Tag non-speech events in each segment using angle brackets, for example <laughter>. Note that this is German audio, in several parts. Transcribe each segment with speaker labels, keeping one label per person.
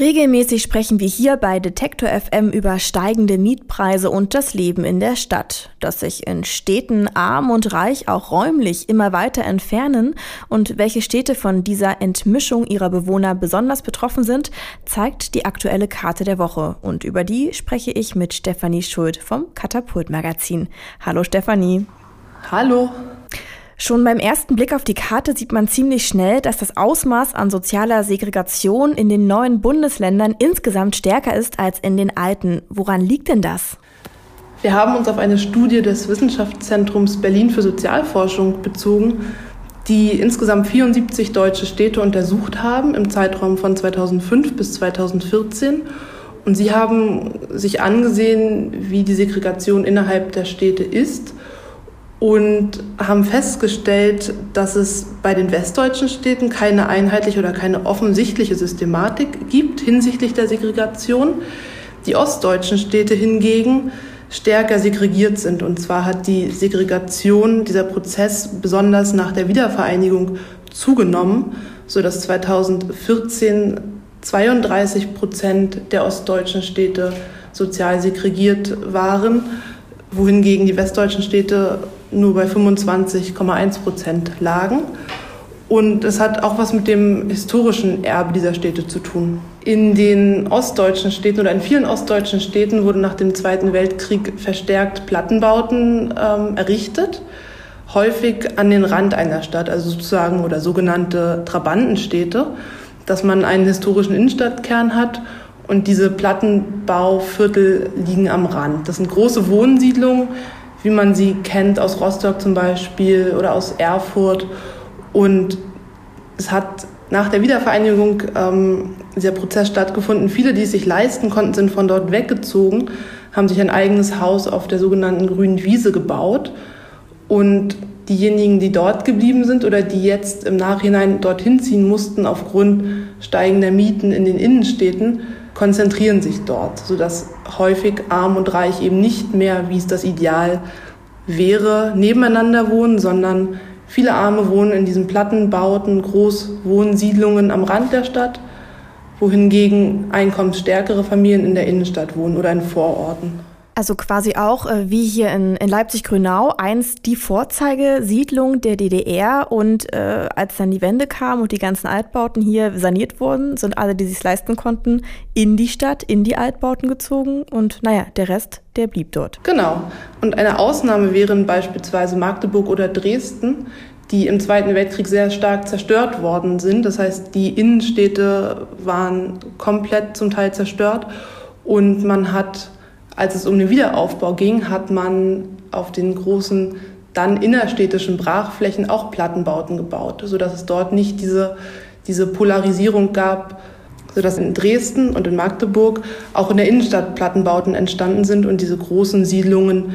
Speaker 1: Regelmäßig sprechen wir hier bei Detektor FM über steigende Mietpreise und das Leben in der Stadt, dass sich in Städten arm und reich auch räumlich immer weiter entfernen und welche Städte von dieser Entmischung ihrer Bewohner besonders betroffen sind, zeigt die aktuelle Karte der Woche und über die spreche ich mit Stefanie Schuld vom Katapult Magazin. Hallo Stefanie.
Speaker 2: Hallo.
Speaker 1: Schon beim ersten Blick auf die Karte sieht man ziemlich schnell, dass das Ausmaß an sozialer Segregation in den neuen Bundesländern insgesamt stärker ist als in den alten. Woran liegt denn das?
Speaker 2: Wir haben uns auf eine Studie des Wissenschaftszentrums Berlin für Sozialforschung bezogen, die insgesamt 74 deutsche Städte untersucht haben im Zeitraum von 2005 bis 2014. Und sie haben sich angesehen, wie die Segregation innerhalb der Städte ist und haben festgestellt, dass es bei den westdeutschen Städten keine einheitliche oder keine offensichtliche Systematik gibt hinsichtlich der Segregation. Die ostdeutschen Städte hingegen stärker segregiert sind. Und zwar hat die Segregation, dieser Prozess besonders nach der Wiedervereinigung zugenommen, sodass 2014 32 Prozent der ostdeutschen Städte sozial segregiert waren, wohingegen die westdeutschen Städte nur bei 25,1 Prozent lagen. Und es hat auch was mit dem historischen Erbe dieser Städte zu tun. In den ostdeutschen Städten oder in vielen ostdeutschen Städten wurden nach dem Zweiten Weltkrieg verstärkt Plattenbauten ähm, errichtet, häufig an den Rand einer Stadt, also sozusagen oder sogenannte Trabantenstädte, dass man einen historischen Innenstadtkern hat und diese Plattenbauviertel liegen am Rand. Das sind große Wohnsiedlungen, wie man sie kennt aus Rostock zum Beispiel oder aus Erfurt. Und es hat nach der Wiedervereinigung ähm, dieser Prozess stattgefunden. Viele, die es sich leisten konnten, sind von dort weggezogen, haben sich ein eigenes Haus auf der sogenannten grünen Wiese gebaut. Und diejenigen, die dort geblieben sind oder die jetzt im Nachhinein dorthin ziehen mussten aufgrund steigender Mieten in den Innenstädten, konzentrieren sich dort, sodass häufig arm und reich eben nicht mehr, wie es das Ideal wäre, nebeneinander wohnen, sondern viele Arme wohnen in diesen Plattenbauten, Großwohnsiedlungen am Rand der Stadt, wohingegen einkommensstärkere Familien in der Innenstadt wohnen oder in Vororten.
Speaker 1: Also quasi auch äh, wie hier in, in Leipzig-Grünau einst die Vorzeigesiedlung der DDR und äh, als dann die Wende kam und die ganzen Altbauten hier saniert wurden, sind alle, die sich leisten konnten, in die Stadt, in die Altbauten gezogen und naja, der Rest, der blieb dort.
Speaker 2: Genau. Und eine Ausnahme wären beispielsweise Magdeburg oder Dresden, die im Zweiten Weltkrieg sehr stark zerstört worden sind. Das heißt, die Innenstädte waren komplett zum Teil zerstört und man hat als es um den Wiederaufbau ging, hat man auf den großen dann innerstädtischen Brachflächen auch Plattenbauten gebaut, sodass es dort nicht diese, diese Polarisierung gab, sodass in Dresden und in Magdeburg auch in der Innenstadt Plattenbauten entstanden sind und diese großen Siedlungen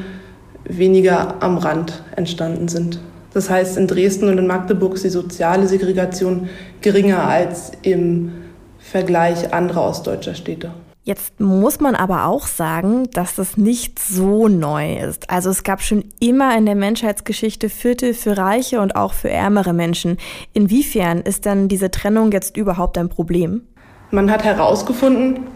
Speaker 2: weniger am Rand entstanden sind. Das heißt, in Dresden und in Magdeburg ist die soziale Segregation geringer als im Vergleich anderer ostdeutscher Städte.
Speaker 1: Jetzt muss man aber auch sagen, dass das nicht so neu ist. Also es gab schon immer in der Menschheitsgeschichte Viertel für reiche und auch für ärmere Menschen. Inwiefern ist dann diese Trennung jetzt überhaupt ein Problem?
Speaker 2: Man hat herausgefunden,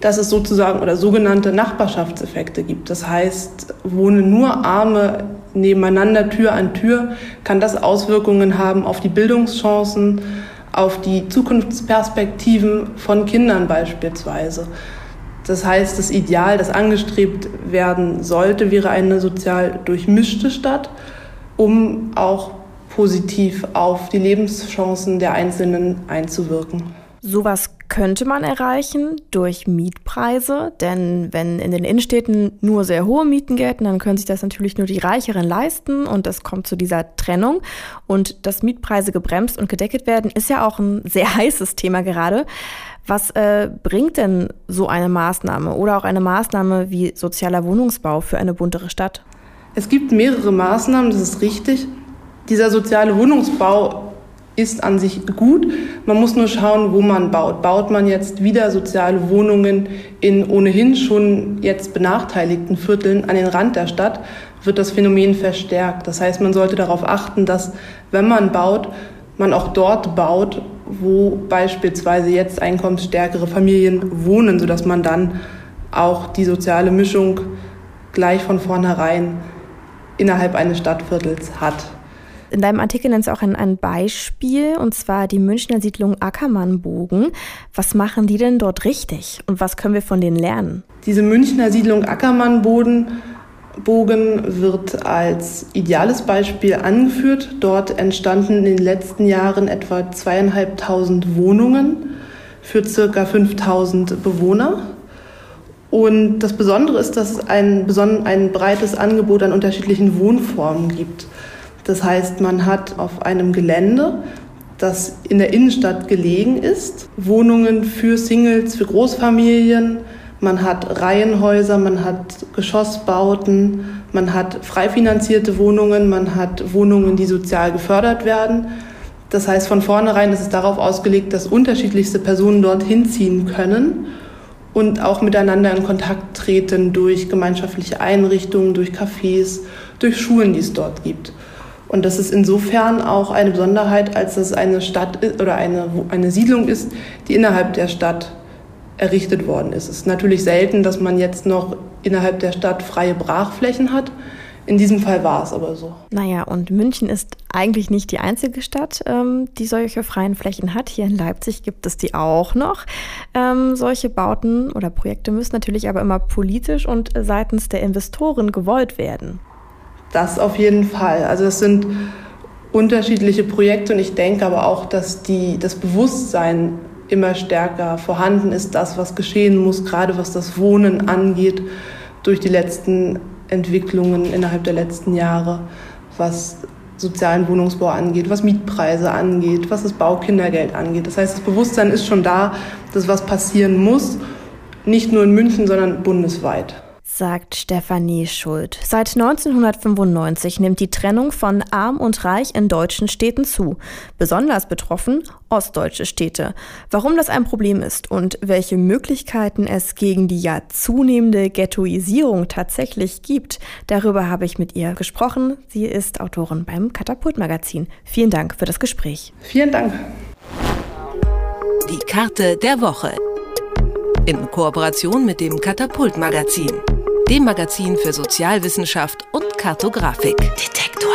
Speaker 2: dass es sozusagen oder sogenannte Nachbarschaftseffekte gibt. Das heißt, wohnen nur Arme nebeneinander Tür an Tür, kann das Auswirkungen haben auf die Bildungschancen, auf die Zukunftsperspektiven von Kindern beispielsweise. Das heißt, das Ideal, das angestrebt werden sollte, wäre eine sozial durchmischte Stadt, um auch positiv auf die Lebenschancen der Einzelnen einzuwirken.
Speaker 1: Sowas könnte man erreichen durch Mietpreise, denn wenn in den Innenstädten nur sehr hohe Mieten gelten, dann können sich das natürlich nur die Reicheren leisten und es kommt zu dieser Trennung. Und dass Mietpreise gebremst und gedeckelt werden, ist ja auch ein sehr <laughs> heißes Thema gerade. Was äh, bringt denn so eine Maßnahme oder auch eine Maßnahme wie sozialer Wohnungsbau für eine buntere Stadt?
Speaker 2: Es gibt mehrere Maßnahmen, das ist richtig. Dieser soziale Wohnungsbau ist an sich gut. Man muss nur schauen, wo man baut. Baut man jetzt wieder soziale Wohnungen in ohnehin schon jetzt benachteiligten Vierteln an den Rand der Stadt, wird das Phänomen verstärkt. Das heißt, man sollte darauf achten, dass wenn man baut, man auch dort baut, wo beispielsweise jetzt einkommensstärkere Familien wohnen, sodass man dann auch die soziale Mischung gleich von vornherein innerhalb eines Stadtviertels hat.
Speaker 1: In deinem Artikel nennst du auch ein, ein Beispiel, und zwar die Münchner Siedlung Ackermannbogen. Was machen die denn dort richtig und was können wir von denen lernen?
Speaker 2: Diese Münchner Siedlung Ackermannbogen Bogen wird als ideales Beispiel angeführt. Dort entstanden in den letzten Jahren etwa zweieinhalbtausend Wohnungen für circa 5000 Bewohner. Und das Besondere ist, dass es ein, ein breites Angebot an unterschiedlichen Wohnformen gibt. Das heißt, man hat auf einem Gelände, das in der Innenstadt gelegen ist, Wohnungen für Singles, für Großfamilien, man hat Reihenhäuser, man hat Geschossbauten, man hat frei finanzierte Wohnungen, man hat Wohnungen, die sozial gefördert werden. Das heißt, von vornherein ist es darauf ausgelegt, dass unterschiedlichste Personen dort hinziehen können und auch miteinander in Kontakt treten durch gemeinschaftliche Einrichtungen, durch Cafés, durch Schulen, die es dort gibt. Und das ist insofern auch eine Besonderheit, als es eine Stadt oder eine, eine Siedlung ist, die innerhalb der Stadt errichtet worden ist. Es ist natürlich selten, dass man jetzt noch innerhalb der Stadt freie Brachflächen hat. In diesem Fall war es aber so.
Speaker 1: Naja, und München ist eigentlich nicht die einzige Stadt, ähm, die solche freien Flächen hat. Hier in Leipzig gibt es die auch noch. Ähm, solche Bauten oder Projekte müssen natürlich aber immer politisch und seitens der Investoren gewollt werden.
Speaker 2: Das auf jeden Fall. Also es sind unterschiedliche Projekte und ich denke aber auch, dass die, das Bewusstsein immer stärker vorhanden ist, das, was geschehen muss, gerade was das Wohnen angeht, durch die letzten Entwicklungen innerhalb der letzten Jahre, was sozialen Wohnungsbau angeht, was Mietpreise angeht, was das Baukindergeld angeht. Das heißt, das Bewusstsein ist schon da, dass was passieren muss, nicht nur in München, sondern bundesweit
Speaker 1: sagt Stefanie Schuld. Seit 1995 nimmt die Trennung von Arm und Reich in deutschen Städten zu. Besonders betroffen ostdeutsche Städte. Warum das ein Problem ist und welche Möglichkeiten es gegen die ja zunehmende Ghettoisierung tatsächlich gibt, darüber habe ich mit ihr gesprochen. Sie ist Autorin beim Katapult Magazin. Vielen Dank für das Gespräch.
Speaker 2: Vielen Dank.
Speaker 3: Die Karte der Woche. In Kooperation mit dem Katapult Magazin dem Magazin für Sozialwissenschaft und Kartografik. Detektor